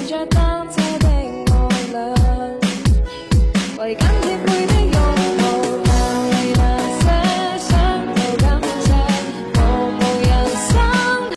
骑着单车的我俩怀紧贴背的